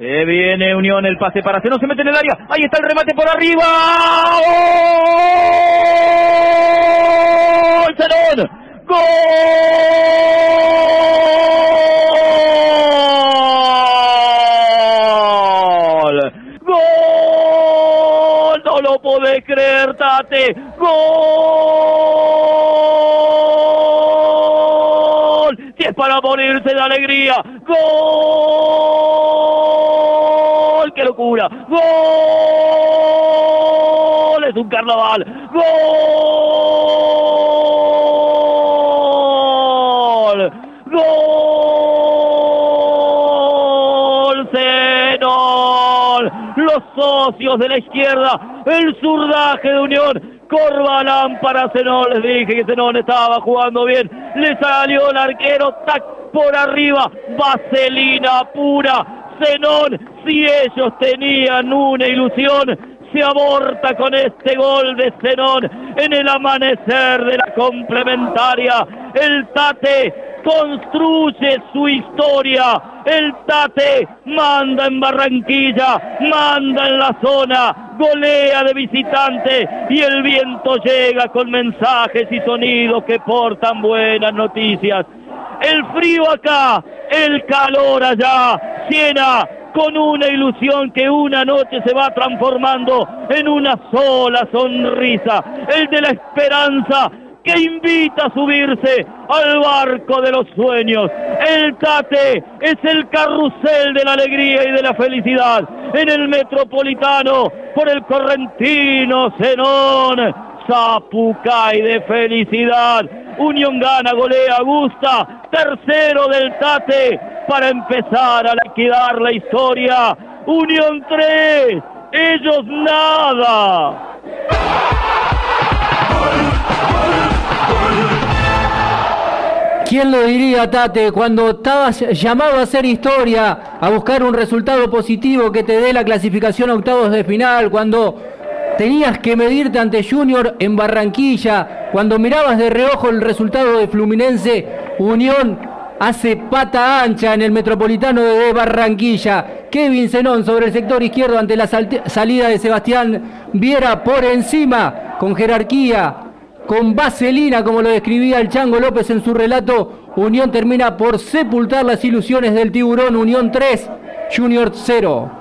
Se viene Unión, el pase para no se mete en el área. Ahí está el remate por arriba. ¡Gol! ¡Gol! ¡Gol! No lo podés creer, Tate. ¡Gol! Si es para morirse de alegría. ¡Gol! ¡Qué locura! ¡Gol! Es un carnaval. ¡Gol! ¡Gol! ¡Zenón! Los socios de la izquierda, el zurdaje de Unión, Corbalán para Zenón, les dije que Zenón estaba jugando bien, le salió el arquero, tac, por arriba, vaselina pura, Zenón, si ellos tenían una ilusión, se aborta con este gol de Zenón en el amanecer de la complementaria. El Tate construye su historia. El Tate manda en Barranquilla, manda en la zona, golea de visitante y el viento llega con mensajes y sonidos que portan buenas noticias. El frío acá, el calor allá, Siena con una ilusión que una noche se va transformando en una sola sonrisa, el de la esperanza que invita a subirse al barco de los sueños. El Tate es el carrusel de la alegría y de la felicidad en el metropolitano por el correntino Zenón. Zapucay de felicidad. Unión gana, golea, gusta. Tercero del Tate para empezar a liquidar la historia. Unión 3, ellos nada. ¿Quién lo diría, Tate, cuando estabas llamado a hacer historia, a buscar un resultado positivo que te dé la clasificación a octavos de final, cuando tenías que medirte ante Junior en Barranquilla, cuando mirabas de reojo el resultado de Fluminense, Unión hace pata ancha en el Metropolitano de Barranquilla. Kevin Zenón sobre el sector izquierdo ante la salida de Sebastián Viera por encima, con jerarquía, con vaselina, como lo describía el Chango López en su relato. Unión termina por sepultar las ilusiones del tiburón. Unión 3, Junior 0.